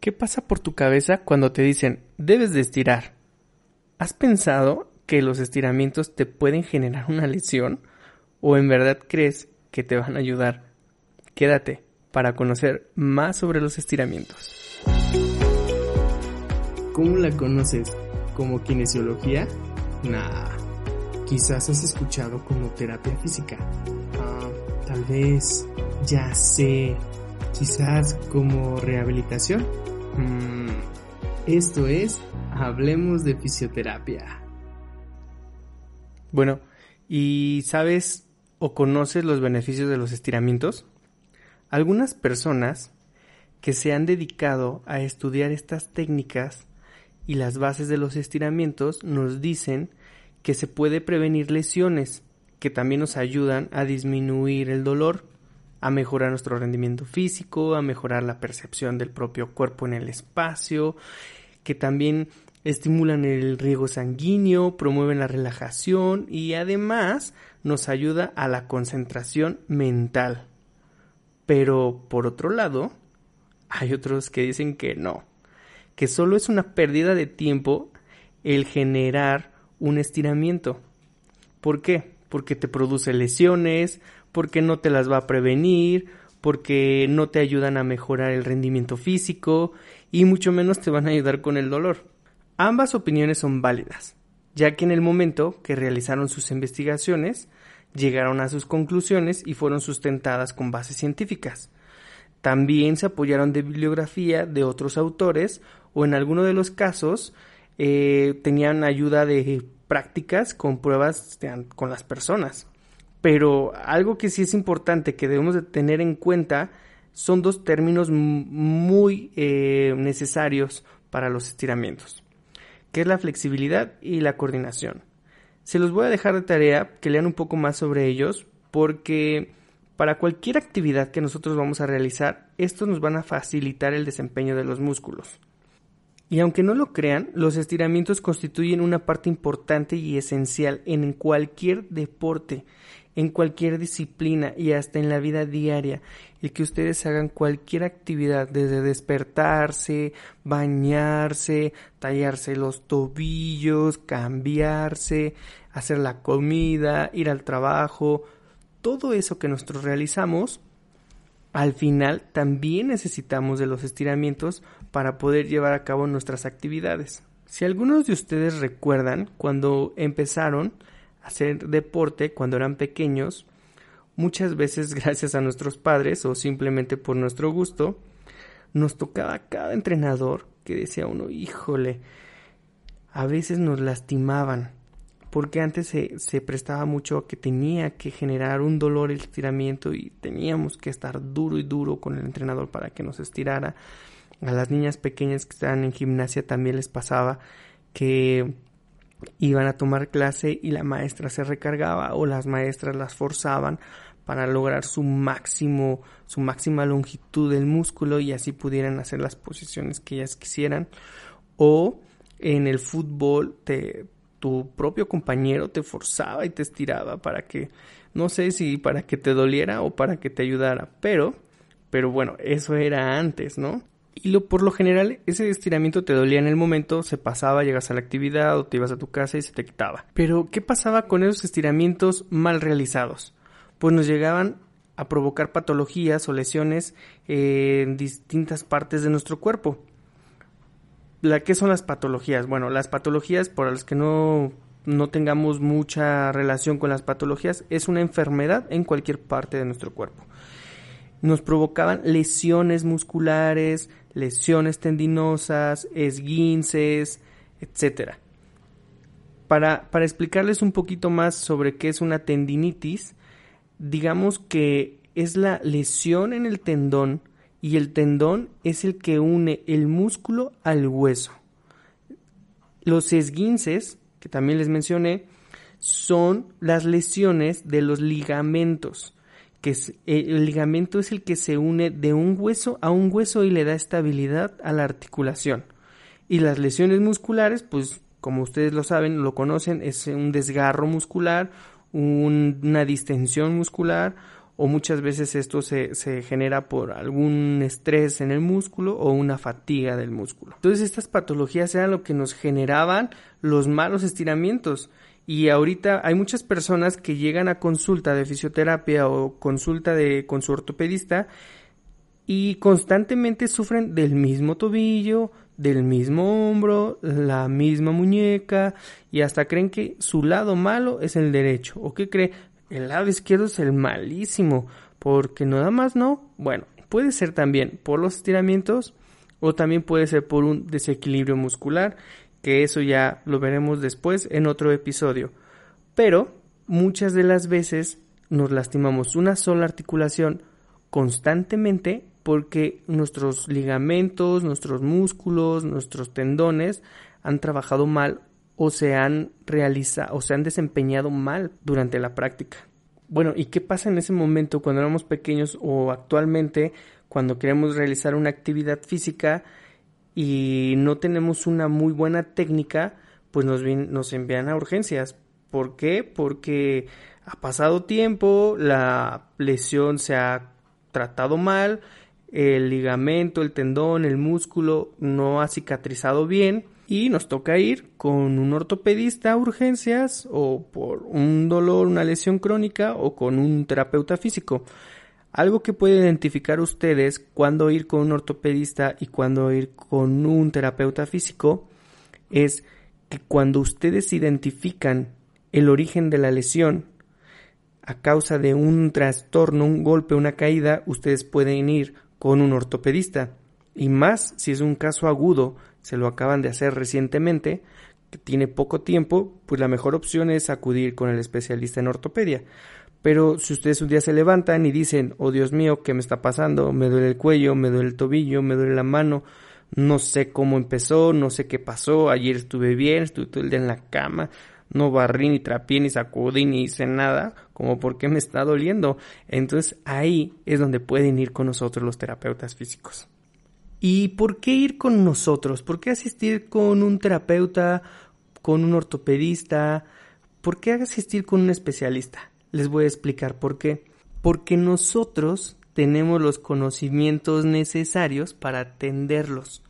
¿Qué pasa por tu cabeza cuando te dicen debes de estirar? ¿Has pensado que los estiramientos te pueden generar una lesión? ¿O en verdad crees que te van a ayudar? Quédate para conocer más sobre los estiramientos. ¿Cómo la conoces? ¿Como kinesiología? Nah. Quizás has escuchado como terapia física. Ah, tal vez. Ya sé. Quizás como rehabilitación. Mm, esto es Hablemos de Fisioterapia. Bueno, ¿y sabes o conoces los beneficios de los estiramientos? Algunas personas que se han dedicado a estudiar estas técnicas y las bases de los estiramientos nos dicen que se puede prevenir lesiones que también nos ayudan a disminuir el dolor, a mejorar nuestro rendimiento físico, a mejorar la percepción del propio cuerpo en el espacio, que también estimulan el riego sanguíneo, promueven la relajación y además nos ayuda a la concentración mental. Pero por otro lado, hay otros que dicen que no, que solo es una pérdida de tiempo el generar un estiramiento. ¿Por qué? Porque te produce lesiones, porque no te las va a prevenir, porque no te ayudan a mejorar el rendimiento físico y mucho menos te van a ayudar con el dolor. Ambas opiniones son válidas, ya que en el momento que realizaron sus investigaciones llegaron a sus conclusiones y fueron sustentadas con bases científicas. También se apoyaron de bibliografía de otros autores o en alguno de los casos eh, tenían ayuda de prácticas con pruebas con las personas. Pero algo que sí es importante que debemos de tener en cuenta son dos términos muy eh, necesarios para los estiramientos, que es la flexibilidad y la coordinación. Se los voy a dejar de tarea que lean un poco más sobre ellos porque para cualquier actividad que nosotros vamos a realizar, estos nos van a facilitar el desempeño de los músculos. Y aunque no lo crean, los estiramientos constituyen una parte importante y esencial en cualquier deporte, en cualquier disciplina y hasta en la vida diaria. El que ustedes hagan cualquier actividad, desde despertarse, bañarse, tallarse los tobillos, cambiarse, hacer la comida, ir al trabajo, todo eso que nosotros realizamos al final también necesitamos de los estiramientos para poder llevar a cabo nuestras actividades. Si algunos de ustedes recuerdan cuando empezaron hacer deporte cuando eran pequeños, muchas veces gracias a nuestros padres o simplemente por nuestro gusto, nos tocaba cada entrenador que decía uno, híjole, a veces nos lastimaban porque antes se, se, prestaba mucho a que tenía que generar un dolor el estiramiento y teníamos que estar duro y duro con el entrenador para que nos estirara. A las niñas pequeñas que estaban en gimnasia también les pasaba que iban a tomar clase y la maestra se recargaba o las maestras las forzaban para lograr su máximo, su máxima longitud del músculo y así pudieran hacer las posiciones que ellas quisieran. O en el fútbol te tu propio compañero te forzaba y te estiraba para que, no sé si para que te doliera o para que te ayudara, pero, pero bueno, eso era antes, ¿no? Y lo, por lo general, ese estiramiento te dolía en el momento, se pasaba, llegas a la actividad o te ibas a tu casa y se te quitaba. Pero, ¿qué pasaba con esos estiramientos mal realizados? Pues nos llegaban a provocar patologías o lesiones en distintas partes de nuestro cuerpo la, ¿Qué son las patologías? Bueno, las patologías, por las que no, no tengamos mucha relación con las patologías, es una enfermedad en cualquier parte de nuestro cuerpo. Nos provocaban lesiones musculares, lesiones tendinosas, esguinces, etc. Para, para explicarles un poquito más sobre qué es una tendinitis, digamos que es la lesión en el tendón y el tendón es el que une el músculo al hueso. Los esguinces, que también les mencioné, son las lesiones de los ligamentos, que eh, el ligamento es el que se une de un hueso a un hueso y le da estabilidad a la articulación. Y las lesiones musculares, pues como ustedes lo saben, lo conocen, es un desgarro muscular, una distensión muscular o muchas veces esto se, se, genera por algún estrés en el músculo o una fatiga del músculo. Entonces estas patologías eran lo que nos generaban los malos estiramientos. Y ahorita hay muchas personas que llegan a consulta de fisioterapia o consulta de, con su ortopedista y constantemente sufren del mismo tobillo, del mismo hombro, la misma muñeca y hasta creen que su lado malo es el derecho. ¿O qué cree? El lado izquierdo es el malísimo, porque nada más no. Bueno, puede ser también por los estiramientos o también puede ser por un desequilibrio muscular que eso ya lo veremos después en otro episodio. Pero muchas de las veces nos lastimamos una sola articulación constantemente porque nuestros ligamentos, nuestros músculos, nuestros tendones han trabajado mal o se han realizado o se han desempeñado mal durante la práctica. Bueno, ¿y qué pasa en ese momento cuando éramos pequeños o actualmente cuando queremos realizar una actividad física y no tenemos una muy buena técnica, pues nos, nos envían a urgencias. ¿Por qué? Porque ha pasado tiempo, la lesión se ha tratado mal, el ligamento, el tendón, el músculo no ha cicatrizado bien y nos toca ir con un ortopedista a urgencias o por un dolor, una lesión crónica o con un terapeuta físico. Algo que puede identificar ustedes cuando ir con un ortopedista y cuando ir con un terapeuta físico es que cuando ustedes identifican el origen de la lesión a causa de un trastorno, un golpe, una caída, ustedes pueden ir con un ortopedista. Y más si es un caso agudo, se lo acaban de hacer recientemente, que tiene poco tiempo, pues la mejor opción es acudir con el especialista en ortopedia. Pero si ustedes un día se levantan y dicen, oh Dios mío, ¿qué me está pasando? Me duele el cuello, me duele el tobillo, me duele la mano, no sé cómo empezó, no sé qué pasó, ayer estuve bien, estuve todo el día en la cama, no barrí ni trapié ni sacudí ni hice nada, como por qué me está doliendo. Entonces ahí es donde pueden ir con nosotros los terapeutas físicos. ¿Y por qué ir con nosotros? ¿Por qué asistir con un terapeuta, con un ortopedista? ¿Por qué asistir con un especialista? Les voy a explicar por qué. Porque nosotros tenemos los conocimientos necesarios para atenderlos.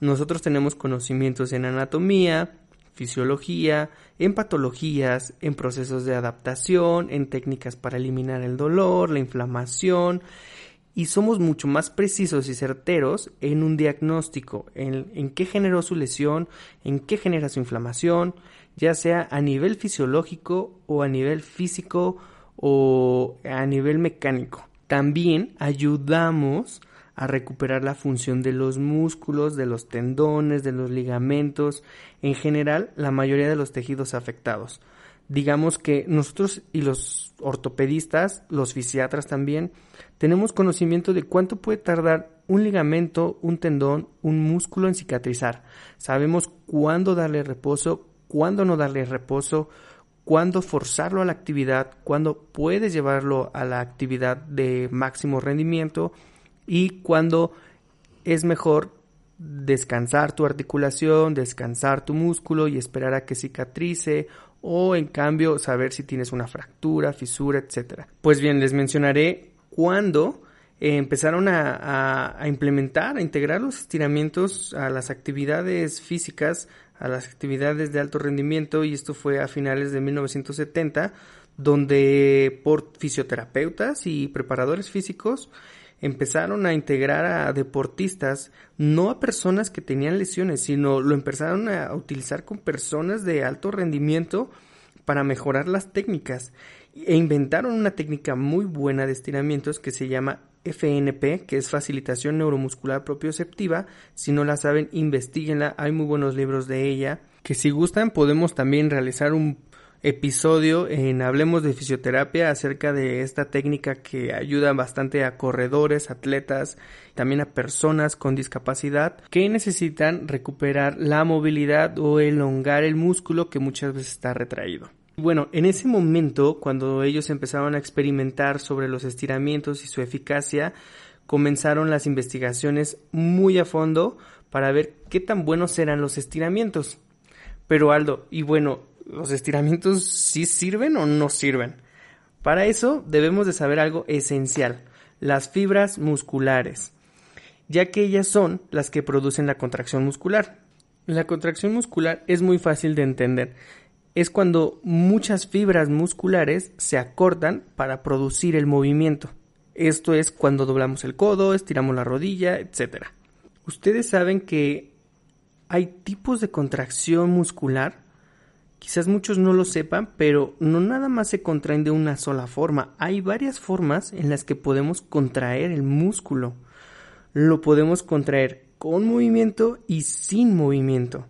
Nosotros tenemos conocimientos en anatomía, fisiología, en patologías, en procesos de adaptación, en técnicas para eliminar el dolor, la inflamación, y somos mucho más precisos y certeros en un diagnóstico, en, en, qué generó su lesión, en qué genera su inflamación, ya sea a nivel fisiológico o a nivel físico o a nivel mecánico. También ayudamos a recuperar la función de los músculos, de los tendones, de los ligamentos, en general la mayoría de los tejidos afectados. Digamos que nosotros y los ortopedistas, los fisiatras también, tenemos conocimiento de cuánto puede tardar un ligamento, un tendón, un músculo en cicatrizar. Sabemos cuándo darle reposo, cuándo no darle reposo, cuándo forzarlo a la actividad, cuándo puedes llevarlo a la actividad de máximo rendimiento y cuándo es mejor descansar tu articulación, descansar tu músculo y esperar a que cicatrice o en cambio saber si tienes una fractura, fisura, etc. Pues bien, les mencionaré cuándo empezaron a, a, implementar, a integrar los estiramientos a las actividades físicas, a las actividades de alto rendimiento y esto fue a finales de 1970, donde por fisioterapeutas y preparadores físicos empezaron a integrar a deportistas, no a personas que tenían lesiones, sino lo empezaron a utilizar con personas de alto rendimiento para mejorar las técnicas e inventaron una técnica muy buena de estiramientos que se llama FNP, que es facilitación neuromuscular propioceptiva. Si no la saben, investiguenla, hay muy buenos libros de ella. Que si gustan, podemos también realizar un episodio en Hablemos de Fisioterapia acerca de esta técnica que ayuda bastante a corredores, atletas, también a personas con discapacidad que necesitan recuperar la movilidad o elongar el músculo que muchas veces está retraído. Bueno, en ese momento, cuando ellos empezaron a experimentar sobre los estiramientos y su eficacia, comenzaron las investigaciones muy a fondo para ver qué tan buenos eran los estiramientos. Pero Aldo, y bueno, ¿los estiramientos sí sirven o no sirven? Para eso debemos de saber algo esencial, las fibras musculares, ya que ellas son las que producen la contracción muscular. La contracción muscular es muy fácil de entender. Es cuando muchas fibras musculares se acortan para producir el movimiento. Esto es cuando doblamos el codo, estiramos la rodilla, etc. Ustedes saben que hay tipos de contracción muscular. Quizás muchos no lo sepan, pero no nada más se contraen de una sola forma. Hay varias formas en las que podemos contraer el músculo. Lo podemos contraer con movimiento y sin movimiento.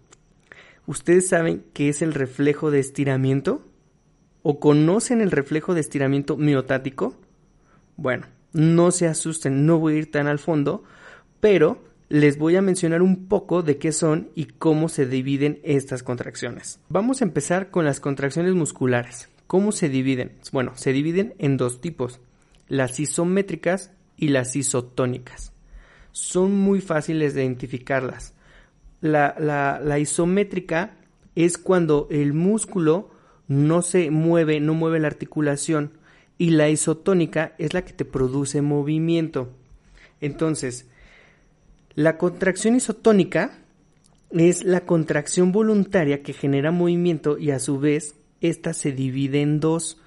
¿Ustedes saben qué es el reflejo de estiramiento? ¿O conocen el reflejo de estiramiento miotático? Bueno, no se asusten, no voy a ir tan al fondo, pero les voy a mencionar un poco de qué son y cómo se dividen estas contracciones. Vamos a empezar con las contracciones musculares. ¿Cómo se dividen? Bueno, se dividen en dos tipos, las isométricas y las isotónicas. Son muy fáciles de identificarlas. La, la isométrica es cuando el músculo no se mueve, no mueve la articulación, y la isotónica es la que te produce movimiento. Entonces, la contracción isotónica es la contracción voluntaria que genera movimiento y a su vez esta se divide en dos.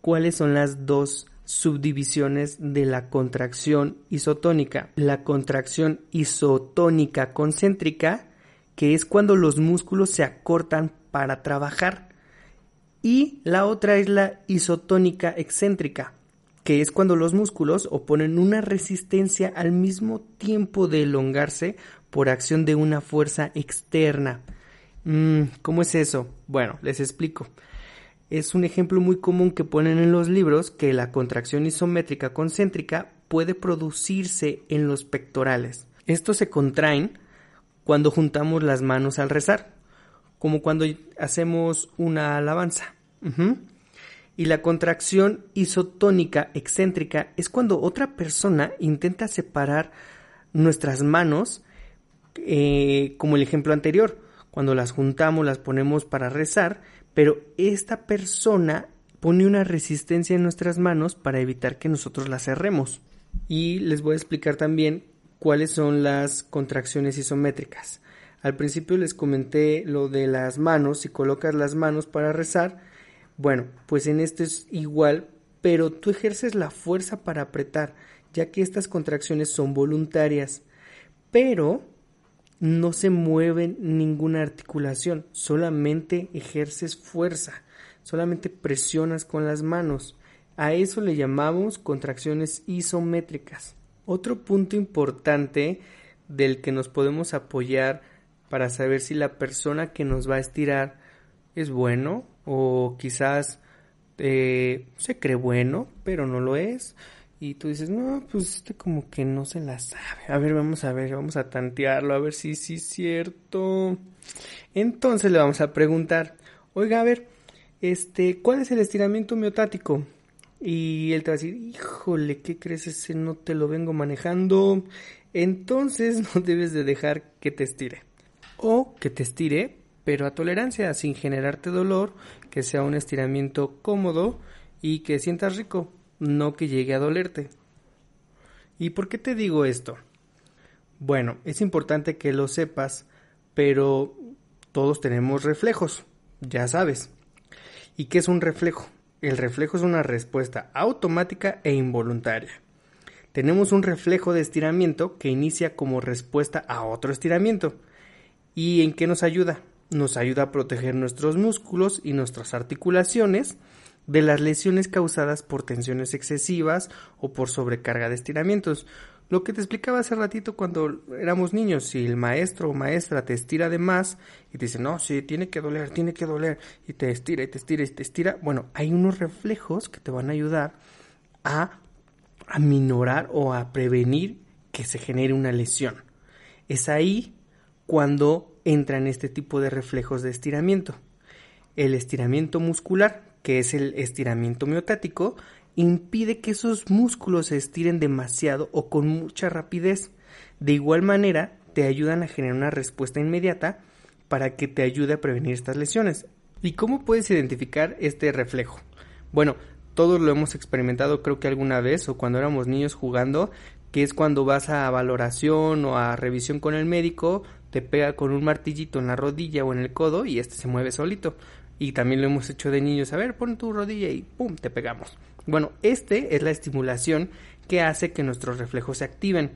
¿Cuáles son las dos subdivisiones de la contracción isotónica? La contracción isotónica concéntrica, que es cuando los músculos se acortan para trabajar. Y la otra es la isotónica excéntrica, que es cuando los músculos oponen una resistencia al mismo tiempo de elongarse por acción de una fuerza externa. Mm, ¿Cómo es eso? Bueno, les explico. Es un ejemplo muy común que ponen en los libros que la contracción isométrica concéntrica puede producirse en los pectorales. Estos se contraen cuando juntamos las manos al rezar, como cuando hacemos una alabanza. Y la contracción isotónica excéntrica es cuando otra persona intenta separar nuestras manos, eh, como el ejemplo anterior, cuando las juntamos, las ponemos para rezar, pero esta persona pone una resistencia en nuestras manos para evitar que nosotros las cerremos. Y les voy a explicar también cuáles son las contracciones isométricas. Al principio les comenté lo de las manos, si colocas las manos para rezar, bueno, pues en esto es igual, pero tú ejerces la fuerza para apretar, ya que estas contracciones son voluntarias, pero no se mueve ninguna articulación, solamente ejerces fuerza, solamente presionas con las manos. A eso le llamamos contracciones isométricas. Otro punto importante del que nos podemos apoyar para saber si la persona que nos va a estirar es bueno o quizás eh, se cree bueno, pero no lo es. Y tú dices, no, pues este como que no se la sabe. A ver, vamos a ver, vamos a tantearlo, a ver si sí es cierto. Entonces le vamos a preguntar, oiga, a ver, este, ¿cuál es el estiramiento miotático? Y él te va a decir, híjole, ¿qué crees? Ese no te lo vengo manejando. Entonces no debes de dejar que te estire. O que te estire pero a tolerancia, sin generarte dolor, que sea un estiramiento cómodo y que sientas rico, no que llegue a dolerte. ¿Y por qué te digo esto? Bueno, es importante que lo sepas, pero todos tenemos reflejos, ya sabes. ¿Y qué es un reflejo? El reflejo es una respuesta automática e involuntaria. Tenemos un reflejo de estiramiento que inicia como respuesta a otro estiramiento. ¿Y en qué nos ayuda? nos ayuda a proteger nuestros músculos y nuestras articulaciones de las lesiones causadas por tensiones excesivas o por sobrecarga de estiramientos. Lo que te explicaba hace ratito cuando éramos niños, si el maestro o maestra te estira de más y te dice, no, sí, tiene que doler, tiene que doler, y te estira y te estira y te estira, bueno, hay unos reflejos que te van a ayudar a aminorar o a prevenir que se genere una lesión. Es ahí cuando entran este tipo de reflejos de estiramiento. El estiramiento muscular, que es el estiramiento miotático, impide que esos músculos se estiren demasiado o con mucha rapidez. De igual manera, te ayudan a generar una respuesta inmediata para que te ayude a prevenir estas lesiones. ¿Y cómo puedes identificar este reflejo? Bueno, todos lo hemos experimentado creo que alguna vez o cuando éramos niños jugando, que es cuando vas a valoración o a revisión con el médico, te pega con un martillito en la rodilla o en el codo y este se mueve solito. Y también lo hemos hecho de niños, a ver, pon tu rodilla y pum, te pegamos. Bueno, este es la estimulación que hace que nuestros reflejos se activen.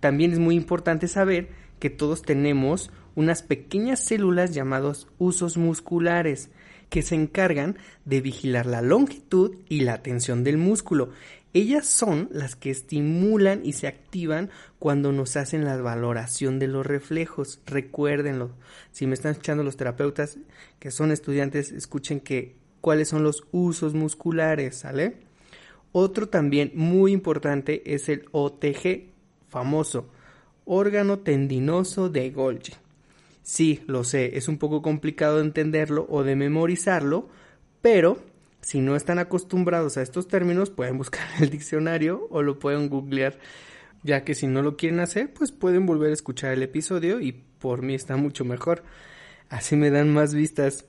También es muy importante saber que todos tenemos unas pequeñas células llamadas usos musculares que se encargan de vigilar la longitud y la tensión del músculo. Ellas son las que estimulan y se activan cuando nos hacen la valoración de los reflejos. Recuérdenlo. Si me están escuchando los terapeutas que son estudiantes, escuchen que cuáles son los usos musculares, ¿sale? Otro también muy importante es el OTG, famoso, órgano tendinoso de Golgi. Sí, lo sé, es un poco complicado de entenderlo o de memorizarlo, pero si no están acostumbrados a estos términos, pueden buscar el diccionario o lo pueden googlear, ya que si no lo quieren hacer, pues pueden volver a escuchar el episodio y por mí está mucho mejor. Así me dan más vistas.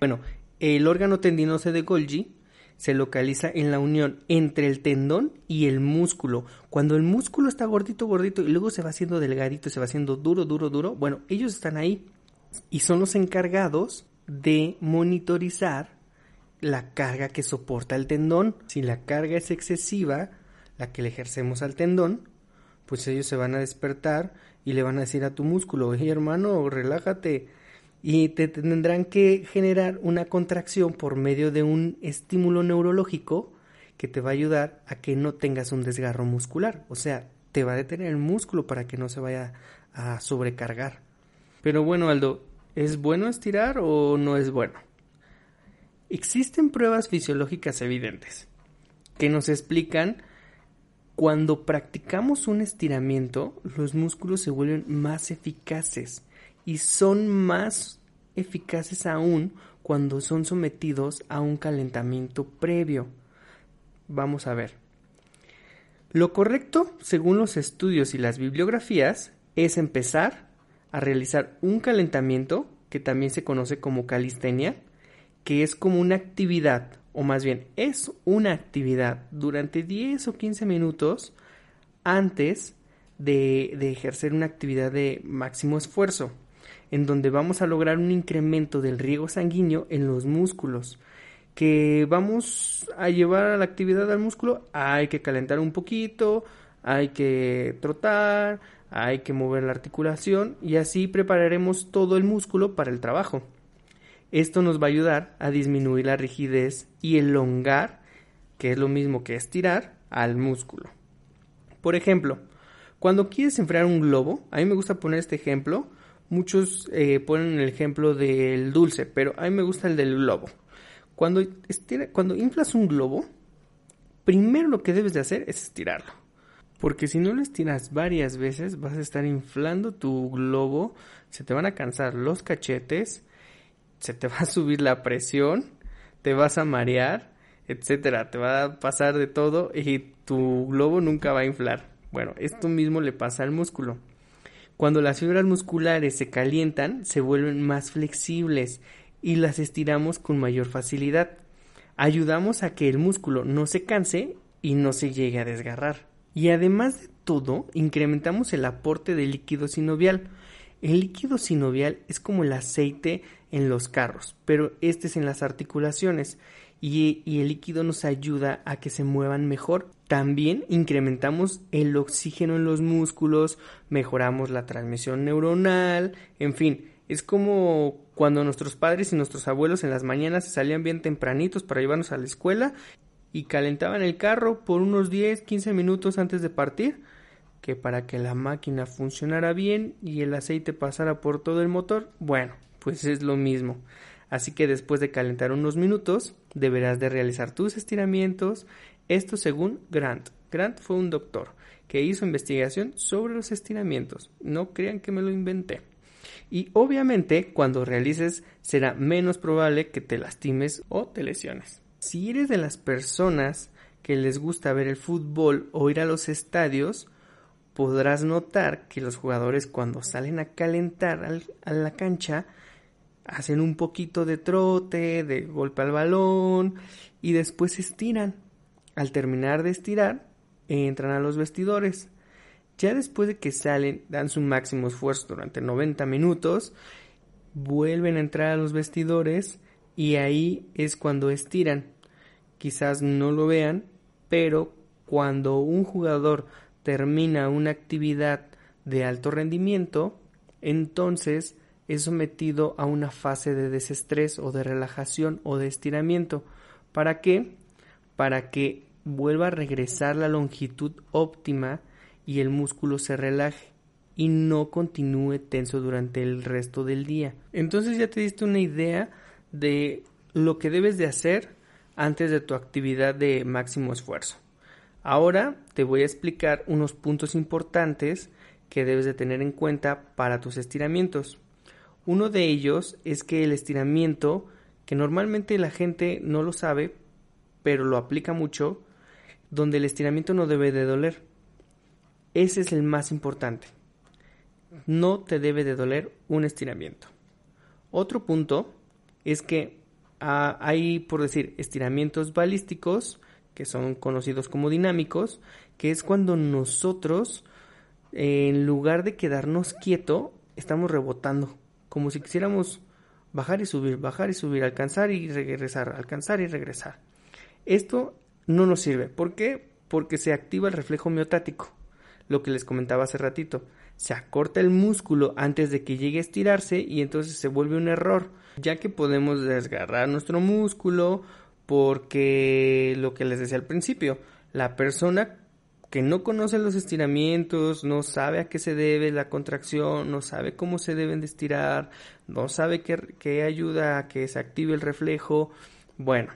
Bueno, el órgano tendinoso de Golgi se localiza en la unión entre el tendón y el músculo. Cuando el músculo está gordito, gordito y luego se va haciendo delgadito, se va haciendo duro, duro, duro, bueno, ellos están ahí y son los encargados de monitorizar la carga que soporta el tendón. Si la carga es excesiva, la que le ejercemos al tendón, pues ellos se van a despertar y le van a decir a tu músculo, oye hermano, relájate, y te tendrán que generar una contracción por medio de un estímulo neurológico que te va a ayudar a que no tengas un desgarro muscular, o sea, te va a detener el músculo para que no se vaya a sobrecargar. Pero bueno, Aldo, ¿es bueno estirar o no es bueno? Existen pruebas fisiológicas evidentes que nos explican cuando practicamos un estiramiento, los músculos se vuelven más eficaces y son más eficaces aún cuando son sometidos a un calentamiento previo. Vamos a ver. Lo correcto, según los estudios y las bibliografías, es empezar a realizar un calentamiento, que también se conoce como calistenia, que es como una actividad, o más bien es una actividad durante 10 o 15 minutos antes de, ejercer una actividad de máximo esfuerzo en donde vamos a lograr un incremento del riego sanguíneo en los músculos. Que vamos a llevar a la actividad del músculo, hay que calentar un poquito, hay que trotar, hay que mover la articulación y así prepararemos todo el músculo para el trabajo. Esto nos va a ayudar a disminuir la rigidez y elongar, que es lo mismo que estirar, al músculo. Por ejemplo, cuando quieres enfriar un globo, a mí me gusta poner este ejemplo, Muchos eh, ponen el ejemplo del dulce, pero a mí me gusta el del globo. Cuando, cuando inflas un globo, primero lo que debes de hacer es estirarlo. Porque si no lo estiras varias veces, vas a estar inflando tu globo, se te van a cansar los cachetes, se te va a subir la presión, te vas a marear, etcétera. Te va a pasar de todo y tu globo nunca va a inflar. Bueno, esto mismo le pasa al músculo. Cuando las fibras musculares se calientan, se vuelven más flexibles y las estiramos con mayor facilidad. Ayudamos a que el músculo no se canse y no se llegue a desgarrar. Y además de todo, incrementamos el aporte de líquido sinovial. El líquido sinovial es como el aceite en los carros, pero este es en las articulaciones y, el líquido nos ayuda a que se muevan mejor. También incrementamos el oxígeno en los músculos, mejoramos la transmisión neuronal, en fin, es como cuando nuestros padres y nuestros abuelos en las mañanas se salían bien tempranitos para llevarnos a la escuela y calentaban el carro por unos 10, 15 minutos antes de partir, que para que la máquina funcionara bien y el aceite pasara por todo el motor, bueno, pues es lo mismo. Así que después de calentar unos minutos, deberás de realizar tus estiramientos, esto según Grant. Grant fue un doctor que hizo investigación sobre los estiramientos. No crean que me lo inventé. Y obviamente cuando realices será menos probable que te lastimes o te lesiones. Si eres de las personas que les gusta ver el fútbol o ir a los estadios, podrás notar que los jugadores cuando salen a calentar a la cancha hacen un poquito de trote, de golpe al balón y después estiran. Al terminar de estirar, entran a los vestidores. Ya después de que salen, dan su máximo esfuerzo durante 90 minutos, vuelven a entrar a los vestidores y ahí es cuando estiran. Quizás no lo vean, pero cuando un jugador termina una actividad de alto rendimiento, entonces es sometido a una fase de desestrés o de relajación o de estiramiento. ¿Para qué? Para que vuelva a regresar la longitud óptima y el músculo se relaje y no continúe tenso durante el resto del día. Entonces ya te diste una idea de lo que debes de hacer antes de tu actividad de máximo esfuerzo. Ahora te voy a explicar unos puntos importantes que debes de tener en cuenta para tus estiramientos. Uno de ellos es que el estiramiento, que normalmente la gente no lo sabe, pero lo aplica mucho, donde el estiramiento no debe de doler. Ese es el más importante. No te debe de doler un estiramiento. Otro punto es que ah, hay, por decir, estiramientos balísticos, que son conocidos como dinámicos, que es cuando nosotros, en lugar de quedarnos quieto, estamos rebotando, como si quisiéramos bajar y subir, bajar y subir, alcanzar y regresar, alcanzar y regresar. Esto no nos sirve. ¿Por qué? Porque se activa el reflejo miotático, lo que les comentaba hace ratito. Se acorta el músculo antes de que llegue a estirarse y entonces se vuelve un error, ya que podemos desgarrar nuestro músculo porque lo que les decía al principio, la persona que no conoce los estiramientos, no sabe a qué se debe la contracción, no sabe cómo se deben de estirar, no sabe qué, qué ayuda a que se active el reflejo. Bueno,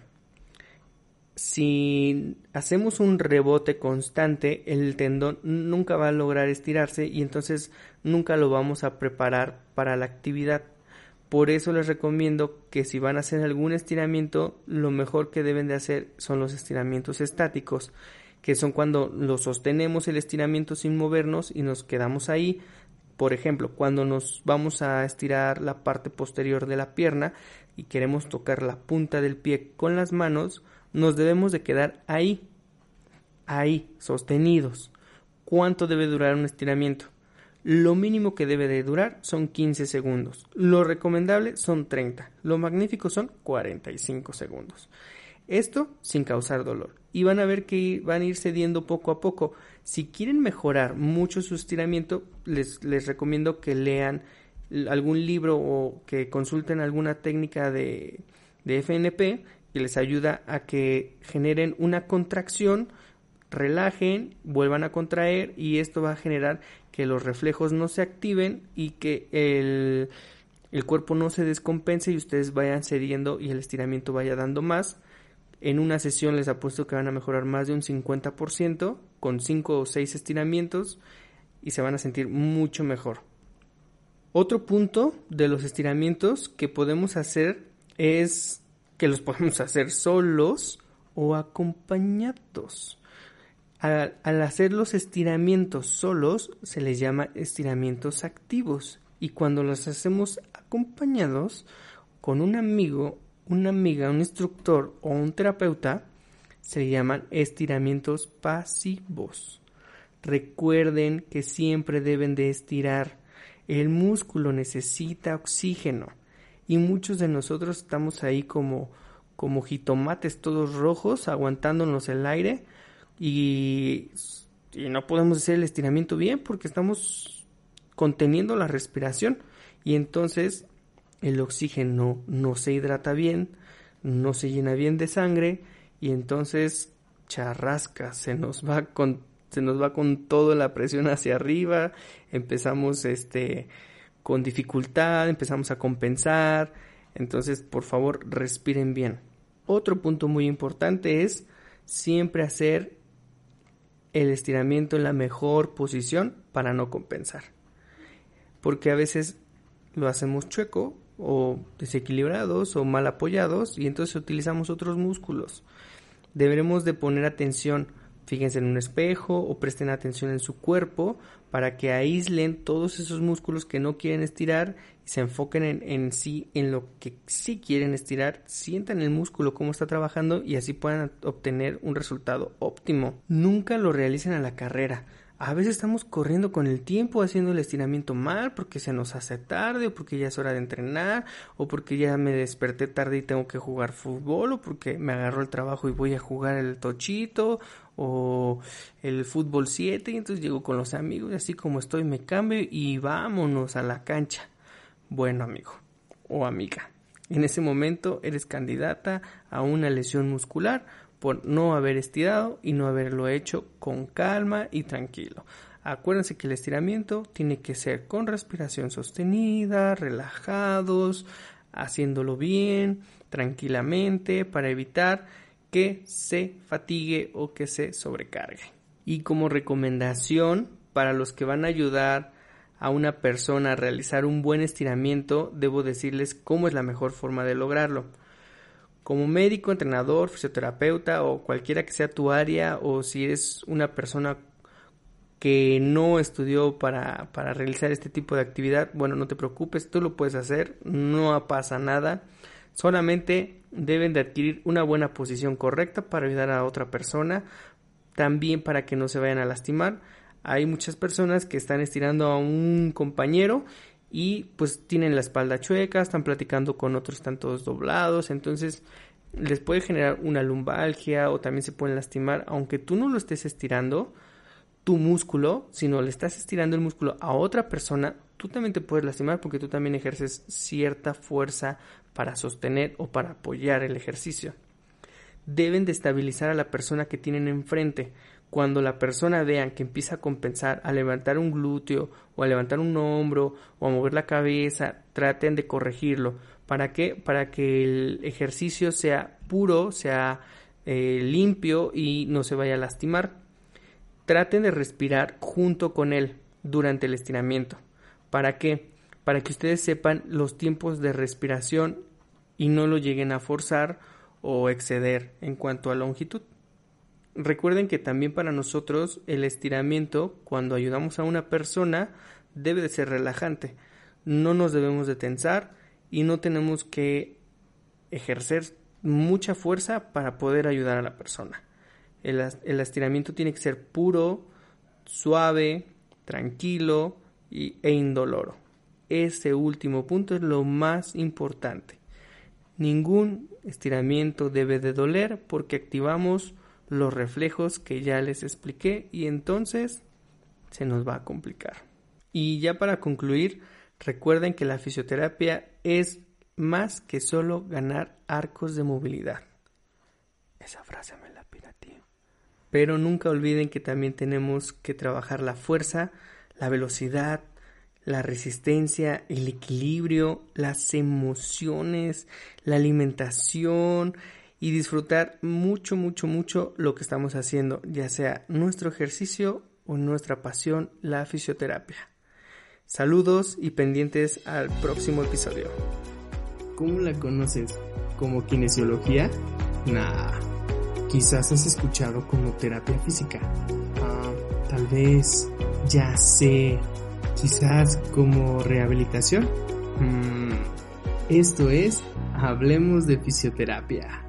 si hacemos un rebote constante, el tendón nunca va a lograr estirarse y entonces nunca lo vamos a preparar para la actividad. Por eso les recomiendo que si van a hacer algún estiramiento, lo mejor que deben de hacer son los estiramientos estáticos, que son cuando lo sostenemos el estiramiento sin movernos y nos quedamos ahí. Por ejemplo, cuando nos vamos a estirar la parte posterior de la pierna y queremos tocar la punta del pie con las manos, nos debemos de quedar ahí, ahí, sostenidos. ¿Cuánto debe durar un estiramiento? Lo mínimo que debe de durar son 15 segundos. Lo recomendable son 30. Lo magnífico son 45 segundos. Esto sin causar dolor. Y van a ver que van a ir cediendo poco a poco. Si quieren mejorar mucho su estiramiento, les, les recomiendo que lean algún libro o que consulten alguna técnica de, de FNP que les ayuda a que generen una contracción, relajen, vuelvan a contraer y esto va a generar que los reflejos no se activen y que el, el cuerpo no se descompense y ustedes vayan cediendo y el estiramiento vaya dando más. En una sesión les apuesto que van a mejorar más de un 50% con 5 o 6 estiramientos y se van a sentir mucho mejor. Otro punto de los estiramientos que podemos hacer es que los podemos hacer solos o acompañados. Al, hacer los estiramientos solos se les llama estiramientos activos y cuando los hacemos acompañados con un amigo, una amiga, un instructor o un terapeuta se llaman estiramientos pasivos. Recuerden que siempre deben de estirar. El músculo necesita oxígeno y muchos de nosotros estamos ahí como como jitomates todos rojos aguantándonos el aire y, y no podemos hacer el estiramiento bien porque estamos conteniendo la respiración y entonces el oxígeno no se hidrata bien, no se llena bien de sangre y entonces charrasca, se nos va con se nos va con toda la presión hacia arriba, empezamos este con dificultad, empezamos a compensar. Entonces, por favor, respiren bien. Otro punto muy importante es siempre hacer el estiramiento en la mejor posición para no compensar. Porque a veces lo hacemos chueco o desequilibrados o mal apoyados y entonces utilizamos otros músculos. Deberemos de poner atención Fíjense en un espejo o presten atención en su cuerpo para que aíslen todos esos músculos que no quieren estirar y se enfoquen en, en, sí, en lo que sí quieren estirar, sientan el músculo cómo está trabajando y así puedan obtener un resultado óptimo. Nunca lo realicen a la carrera. A veces estamos corriendo con el tiempo haciendo el estiramiento mal porque se nos hace tarde o porque ya es hora de entrenar o porque ya me desperté tarde y tengo que jugar fútbol o porque me agarró el trabajo y voy a jugar el tochito o el fútbol 7 y entonces llego con los amigos y así como estoy me cambio y vámonos a la cancha. Bueno amigo o amiga, en ese momento eres candidata a una lesión muscular por no haber estirado y no haberlo hecho con calma y tranquilo. Acuérdense que el estiramiento tiene que ser con respiración sostenida, relajados, haciéndolo bien, tranquilamente, para evitar que se fatigue o que se sobrecargue. Y como recomendación para los que van a ayudar a una persona a realizar un buen estiramiento, debo decirles cómo es la mejor forma de lograrlo como médico, entrenador, fisioterapeuta o cualquiera que sea tu área o si eres una persona que no estudió para, para realizar este tipo de actividad, bueno, no te preocupes, tú lo puedes hacer, no pasa nada, solamente deben de adquirir una buena posición correcta para ayudar a otra persona, también para que no se vayan a lastimar. Hay muchas personas que están estirando a un compañero y pues tienen la espalda chueca, están platicando con otros, están todos doblados, entonces les puede generar una lumbalgia o también se pueden lastimar, aunque tú no lo estés estirando, tu músculo, sino le estás estirando el músculo a otra persona, tú también te puedes lastimar porque tú también ejerces cierta fuerza para sostener o para apoyar el ejercicio. Deben de estabilizar a la persona que tienen enfrente cuando la persona vean que empieza a compensar, a levantar un glúteo o a levantar un hombro o a mover la cabeza, traten de corregirlo. ¿Para qué? Para que el ejercicio sea puro, sea eh, limpio y no se vaya a lastimar. Traten de respirar junto con él durante el estiramiento. ¿Para qué? Para que ustedes sepan los tiempos de respiración y no lo lleguen a forzar o exceder en cuanto a longitud. Recuerden que también para nosotros el estiramiento cuando ayudamos a una persona debe de ser relajante. No nos debemos de tensar y no tenemos que ejercer mucha fuerza para poder ayudar a la persona. El, el estiramiento tiene que ser puro, suave, tranquilo y, e indoloro. Ese último punto es lo más importante. Ningún estiramiento debe de doler porque activamos los reflejos que ya les expliqué y entonces se nos va a complicar. Y ya para concluir, recuerden que la fisioterapia es más que solo ganar arcos de movilidad. Esa frase me la. Pero nunca olviden que también tenemos que trabajar la fuerza, la velocidad, la resistencia, el equilibrio, las emociones, la alimentación, y disfrutar mucho, mucho, mucho lo que estamos haciendo, ya sea nuestro ejercicio o nuestra pasión, la fisioterapia. Saludos y pendientes al próximo episodio. ¿Cómo la conoces? ¿Como kinesiología? Nah. Quizás has escuchado como terapia física. Ah, tal vez. Ya sé. Quizás como rehabilitación. Mm, esto es Hablemos de Fisioterapia.